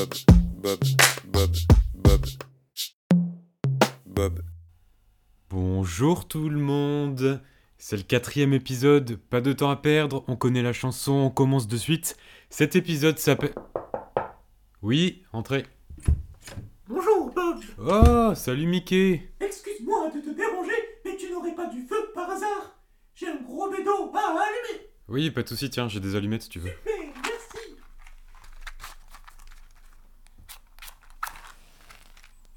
Bob, Bob, Bob, Bob, Bob. Bonjour tout le monde C'est le quatrième épisode, pas de temps à perdre, on connaît la chanson, on commence de suite. Cet épisode s'appelle... Oui, entrez. Bonjour Bob, Oh, salut Mickey excuse-moi de te déranger, mais tu n'aurais pas du feu par hasard? J'ai un gros bédo à allumer Oui, pas de soucis, tiens, j'ai des allumettes si tu veux merci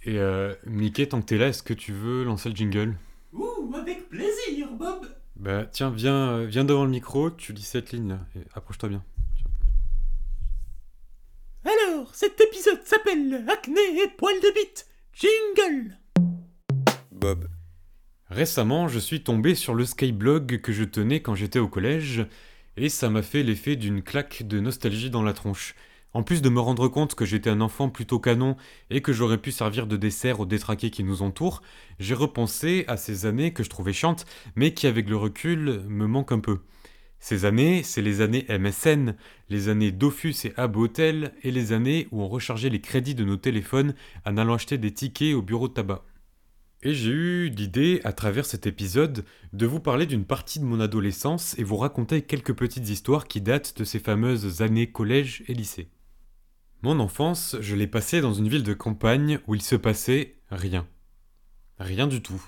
Et euh, Mickey, tant que t'es là, est-ce que tu veux lancer le jingle? Ouh, avec plaisir Bob. Bah tiens, viens, euh, viens devant le micro, tu lis cette ligne là, et approche-toi bien. Alors, cet épisode s'appelle Acné et poil de bite Jingle! Bob, Récemment, je suis tombé sur le Skyblog que je tenais quand j'étais au collège, et ça m'a fait l'effet d'une claque de nostalgie dans la tronche. En plus de me rendre compte que j'étais un enfant plutôt canon et que j'aurais pu servir de dessert aux détraqués qui nous entourent, j'ai repensé à ces années que je trouvais chiantes, mais qui avec le recul me manquent un peu. Ces années, c'est les années MSN, les années Dofus et Abotel, et les années où on rechargeait les crédits de nos téléphones en allant acheter des tickets au bureau de tabac. Et j'ai eu l'idée, à travers cet épisode, de vous parler d'une partie de mon adolescence et vous raconter quelques petites histoires qui datent de ces fameuses années collège et lycée. Mon enfance, je l'ai passée dans une ville de campagne où il se passait rien. Rien du tout.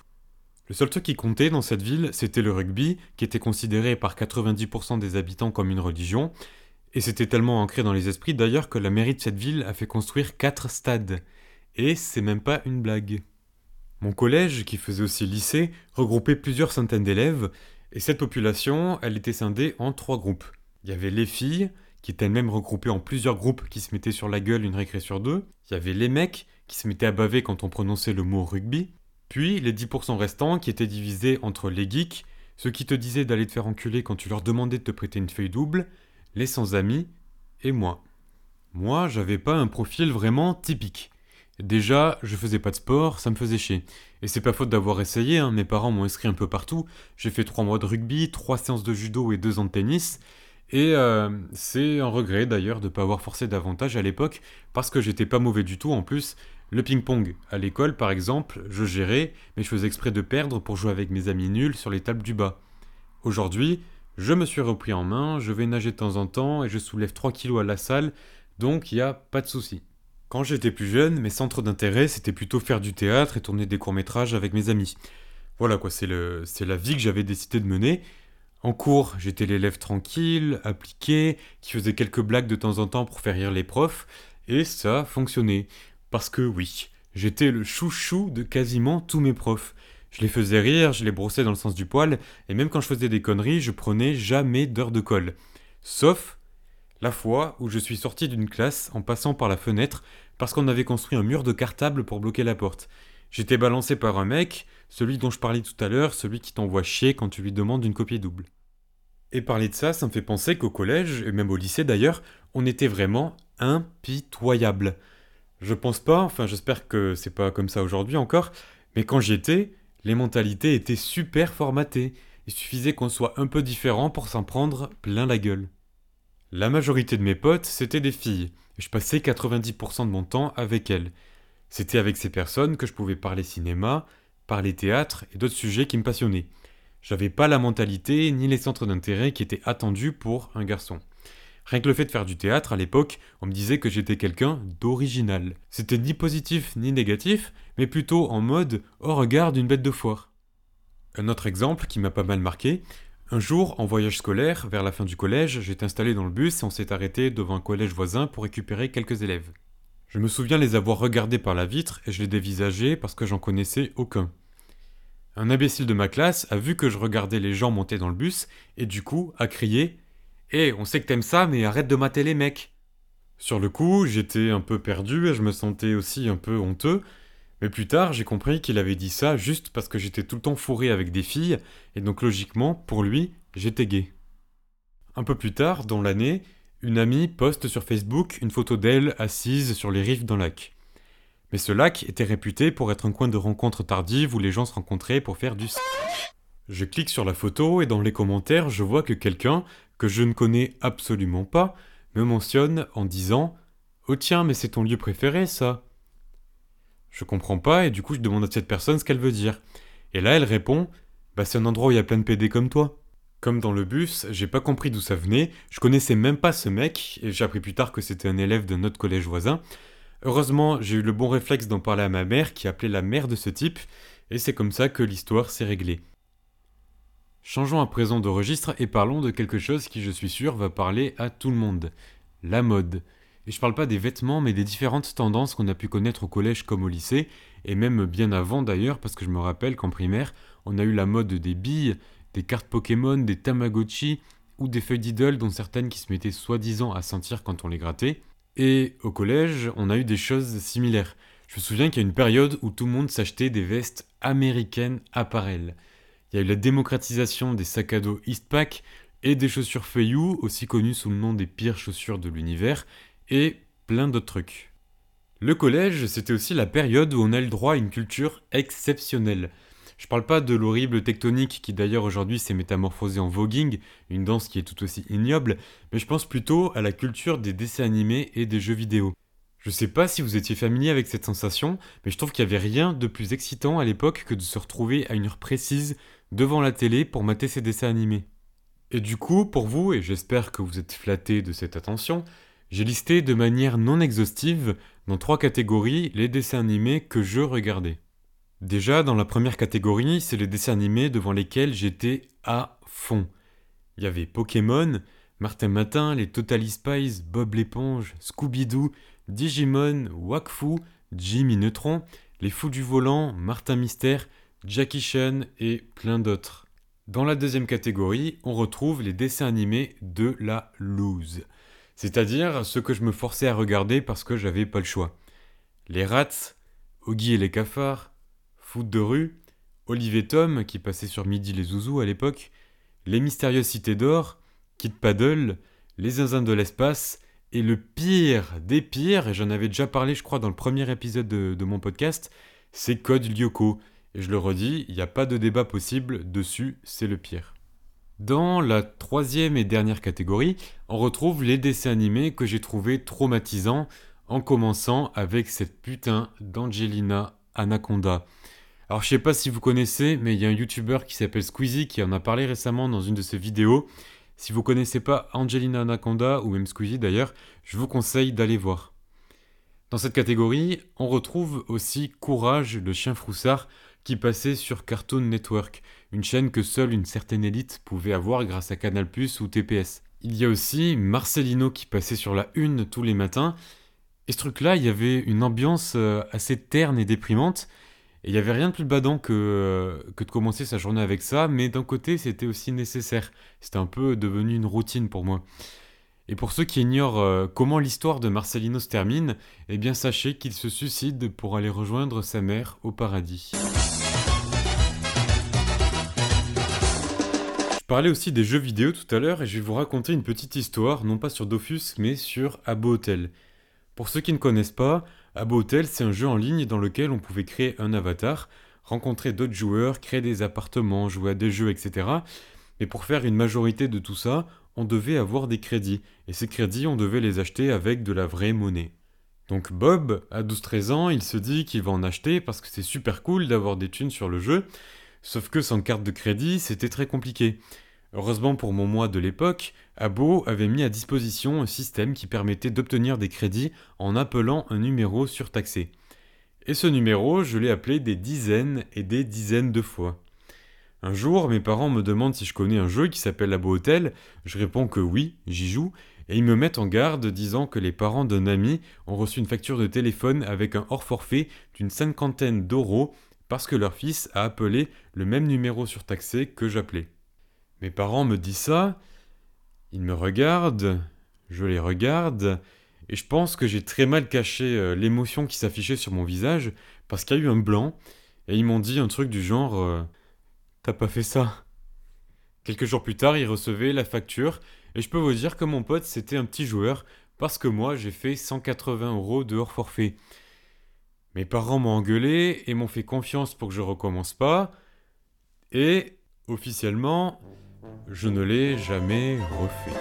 Le seul truc qui comptait dans cette ville, c'était le rugby, qui était considéré par 90% des habitants comme une religion, et c'était tellement ancré dans les esprits d'ailleurs que la mairie de cette ville a fait construire 4 stades. Et c'est même pas une blague. Mon collège, qui faisait aussi lycée, regroupait plusieurs centaines d'élèves, et cette population, elle était scindée en trois groupes. Il y avait les filles, qui étaient elles-mêmes regroupées en plusieurs groupes qui se mettaient sur la gueule une récré sur deux. Il y avait les mecs, qui se mettaient à baver quand on prononçait le mot rugby. Puis les 10% restants, qui étaient divisés entre les geeks, ceux qui te disaient d'aller te faire enculer quand tu leur demandais de te prêter une feuille double, les sans amis, et moi. Moi, j'avais pas un profil vraiment typique. Déjà, je faisais pas de sport, ça me faisait chier. Et c'est pas faute d'avoir essayé, hein, mes parents m'ont inscrit un peu partout. J'ai fait 3 mois de rugby, 3 séances de judo et 2 ans de tennis. Et euh, c'est un regret d'ailleurs de pas avoir forcé davantage à l'époque, parce que j'étais pas mauvais du tout en plus. Le ping-pong, à l'école par exemple, je gérais, mais je faisais exprès de perdre pour jouer avec mes amis nuls sur les tables du bas. Aujourd'hui, je me suis repris en main, je vais nager de temps en temps et je soulève 3 kilos à la salle, donc il y a pas de souci. Quand j'étais plus jeune, mes centres d'intérêt, c'était plutôt faire du théâtre et tourner des courts-métrages avec mes amis. Voilà quoi, c'est la vie que j'avais décidé de mener. En cours, j'étais l'élève tranquille, appliqué, qui faisait quelques blagues de temps en temps pour faire rire les profs, et ça fonctionnait. Parce que oui, j'étais le chouchou de quasiment tous mes profs. Je les faisais rire, je les brossais dans le sens du poil, et même quand je faisais des conneries, je prenais jamais d'heure de colle. Sauf la fois où je suis sorti d'une classe en passant par la fenêtre parce qu'on avait construit un mur de cartable pour bloquer la porte. J'étais balancé par un mec, celui dont je parlais tout à l'heure, celui qui t'envoie chier quand tu lui demandes une copie double. Et parler de ça, ça me fait penser qu'au collège, et même au lycée d'ailleurs, on était vraiment impitoyable. Je pense pas, enfin j'espère que c'est pas comme ça aujourd'hui encore, mais quand j'y étais, les mentalités étaient super formatées. Il suffisait qu'on soit un peu différent pour s'en prendre plein la gueule. La majorité de mes potes, c'était des filles, je passais 90% de mon temps avec elles. C'était avec ces personnes que je pouvais parler cinéma, parler théâtre et d'autres sujets qui me passionnaient. J'avais pas la mentalité ni les centres d'intérêt qui étaient attendus pour un garçon. Rien que le fait de faire du théâtre à l'époque, on me disait que j'étais quelqu'un d'original. C'était ni positif ni négatif, mais plutôt en mode au regard d'une bête de foire. Un autre exemple qui m'a pas mal marqué, un jour, en voyage scolaire, vers la fin du collège, j'étais installé dans le bus et on s'est arrêté devant un collège voisin pour récupérer quelques élèves. Je me souviens les avoir regardés par la vitre et je les dévisageais parce que j'en connaissais aucun. Un imbécile de ma classe a vu que je regardais les gens monter dans le bus et du coup a crié Hé, on sait que t'aimes ça, mais arrête de mater les mecs Sur le coup, j'étais un peu perdu et je me sentais aussi un peu honteux, mais plus tard, j'ai compris qu'il avait dit ça juste parce que j'étais tout le temps fourré avec des filles, et donc logiquement, pour lui, j'étais gay. Un peu plus tard, dans l'année, une amie poste sur Facebook une photo d'elle assise sur les rives d'un lac. Mais ce lac était réputé pour être un coin de rencontre tardive où les gens se rencontraient pour faire du. Je clique sur la photo et dans les commentaires, je vois que quelqu'un, que je ne connais absolument pas, me mentionne en disant Oh tiens, mais c'est ton lieu préféré, ça Je comprends pas, et du coup, je demande à cette personne ce qu'elle veut dire. Et là, elle répond Bah, c'est un endroit où il y a plein de PD comme toi. Comme dans le bus, j'ai pas compris d'où ça venait, je connaissais même pas ce mec, et j'ai appris plus tard que c'était un élève de notre collège voisin. Heureusement, j'ai eu le bon réflexe d'en parler à ma mère, qui appelait la mère de ce type, et c'est comme ça que l'histoire s'est réglée. Changeons à présent de registre et parlons de quelque chose qui, je suis sûr, va parler à tout le monde. La mode. Et je parle pas des vêtements, mais des différentes tendances qu'on a pu connaître au collège comme au lycée, et même bien avant d'ailleurs, parce que je me rappelle qu'en primaire, on a eu la mode des billes, des cartes Pokémon, des Tamagotchi, ou des feuilles d'idole dont certaines qui se mettaient soi-disant à sentir quand on les grattait. Et au collège, on a eu des choses similaires. Je me souviens qu'il y a une période où tout le monde s'achetait des vestes américaines apparel. Il y a eu la démocratisation des sacs à dos Eastpak et des chaussures Feiyu, aussi connues sous le nom des pires chaussures de l'univers, et plein d'autres trucs. Le collège, c'était aussi la période où on a le droit à une culture exceptionnelle. Je parle pas de l'horrible tectonique qui d'ailleurs aujourd'hui s'est métamorphosée en voguing, une danse qui est tout aussi ignoble, mais je pense plutôt à la culture des dessins animés et des jeux vidéo. Je sais pas si vous étiez familier avec cette sensation, mais je trouve qu'il n'y avait rien de plus excitant à l'époque que de se retrouver à une heure précise devant la télé pour mater ces dessins animés. Et du coup, pour vous, et j'espère que vous êtes flattés de cette attention, j'ai listé de manière non exhaustive, dans trois catégories, les dessins animés que je regardais. Déjà, dans la première catégorie, c'est les dessins animés devant lesquels j'étais à fond. Il y avait Pokémon, Martin Matin, les Totally Spies, Bob l'éponge, Scooby-Doo, Digimon, Wakfu, Jimmy Neutron, les Fous du Volant, Martin Mystère, Jackie Chan et plein d'autres. Dans la deuxième catégorie, on retrouve les dessins animés de la loose. C'est-à-dire ceux que je me forçais à regarder parce que j'avais pas le choix. Les Rats, Oggy et les cafards, Foot de rue, Olivier Tom, qui passait sur Midi les Zouzous à l'époque, Les Mystérieuses Cités d'Or, Kid Paddle, Les Zinzins de l'espace, et le pire des pires, et j'en avais déjà parlé je crois dans le premier épisode de, mon podcast, c'est Code Lyoko. Et je le redis, il n'y a pas de débat possible dessus, c'est le pire. Dans la troisième et dernière catégorie, on retrouve les dessins animés que j'ai trouvés traumatisants, en commençant avec cette putain d'Angelina Anaconda. Alors je sais pas si vous connaissez, mais il y a un YouTuber qui s'appelle Squeezie qui en a parlé récemment dans une de ses vidéos. Si vous connaissez pas Angelina Anaconda ou même Squeezie d'ailleurs, je vous conseille d'aller voir. Dans cette catégorie, on retrouve aussi Courage, le chien froussard, qui passait sur Cartoon Network, une chaîne que seule une certaine élite pouvait avoir grâce à Canal+ ou TPS. Il y a aussi Marcelino qui passait sur la une tous les matins, et ce truc-là, il y avait une ambiance euh, assez terne et déprimante, et il n'y avait rien de plus badant que, que de commencer sa journée avec ça, mais d'un côté, c'était aussi nécessaire. C'était un peu devenu une routine pour moi. Et pour ceux qui ignorent euh, comment l'histoire de Marcelino se termine, eh bien sachez qu'il se suicide pour aller rejoindre sa mère au paradis. Je parlais aussi des jeux vidéo tout à l'heure et je vais vous raconter une petite histoire, non pas sur Dofus, mais sur Abo Hotel. Pour ceux qui ne connaissent pas, Abo Hotel, c'est un jeu en ligne dans lequel on pouvait créer un avatar, rencontrer d'autres joueurs, créer des appartements, jouer à des jeux, etc. Mais pour faire une majorité de tout ça, on devait avoir des crédits. Et ces crédits, on devait les acheter avec de la vraie monnaie. Donc Bob, à 12-13 ans, il se dit qu'il va en acheter parce que c'est super cool d'avoir des thunes sur le jeu. Sauf que sans carte de crédit, c'était très compliqué. Heureusement pour mon moi de l'époque, Abo avait mis à disposition un système qui permettait d'obtenir des crédits en appelant un numéro surtaxé. Et ce numéro, je l'ai appelé des dizaines et des dizaines de fois. Un jour, mes parents me demandent si je connais un jeu qui s'appelle Abo Hotel, je réponds que oui, j'y joue, et ils me mettent en garde disant que les parents d'un ami ont reçu une facture de téléphone avec un hors forfait d'une cinquantaine d'euros parce que leur fils a appelé le même numéro surtaxé que j'appelais. Mes parents me disent ça, ils me regardent, je les regarde, et je pense que j'ai très mal caché euh, l'émotion qui s'affichait sur mon visage, parce qu'il y a eu un blanc, et ils m'ont dit un truc du genre euh, T'as pas fait ça Quelques jours plus tard, ils recevaient la facture, et je peux vous dire que mon pote c'était un petit joueur, parce que moi j'ai fait 180 euros de hors forfait. Mes parents m'ont engueulé et m'ont fait confiance pour que je recommence pas, et officiellement, je ne l'ai jamais refait.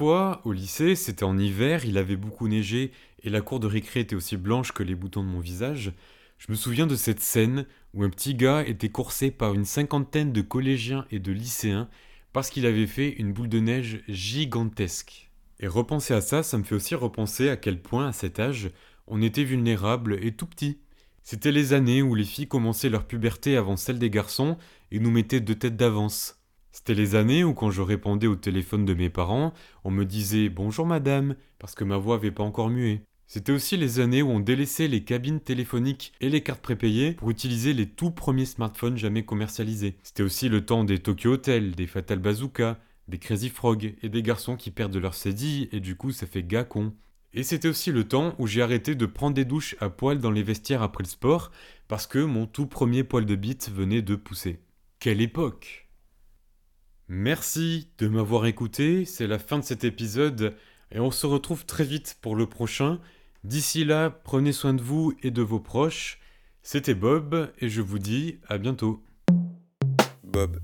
fois, au lycée, c'était en hiver, il avait beaucoup neigé et la cour de récré était aussi blanche que les boutons de mon visage. Je me souviens de cette scène où un petit gars était coursé par une cinquantaine de collégiens et de lycéens parce qu'il avait fait une boule de neige gigantesque. Et repenser à ça, ça me fait aussi repenser à quel point, à cet âge, on était vulnérable et tout petit. C'était les années où les filles commençaient leur puberté avant celle des garçons et nous mettaient deux têtes d'avance. C'était les années où quand je répondais au téléphone de mes parents, on me disait bonjour madame, parce que ma voix avait pas encore mué. C'était aussi les années où on délaissait les cabines téléphoniques et les cartes prépayées pour utiliser les tout premiers smartphones jamais commercialisés. C'était aussi le temps des Tokyo Hotel, des Fatal Bazooka, des Crazy Frog et des garçons qui perdent leur CD et du coup ça fait gars. Et c'était aussi le temps où j'ai arrêté de prendre des douches à poil dans les vestiaires après le sport parce que mon tout premier poil de bite venait de pousser. Quelle époque Merci de m'avoir écouté, c'est la fin de cet épisode et on se retrouve très vite pour le prochain. D'ici là, prenez soin de vous et de vos proches. C'était Bob et je vous dis à bientôt. Bob.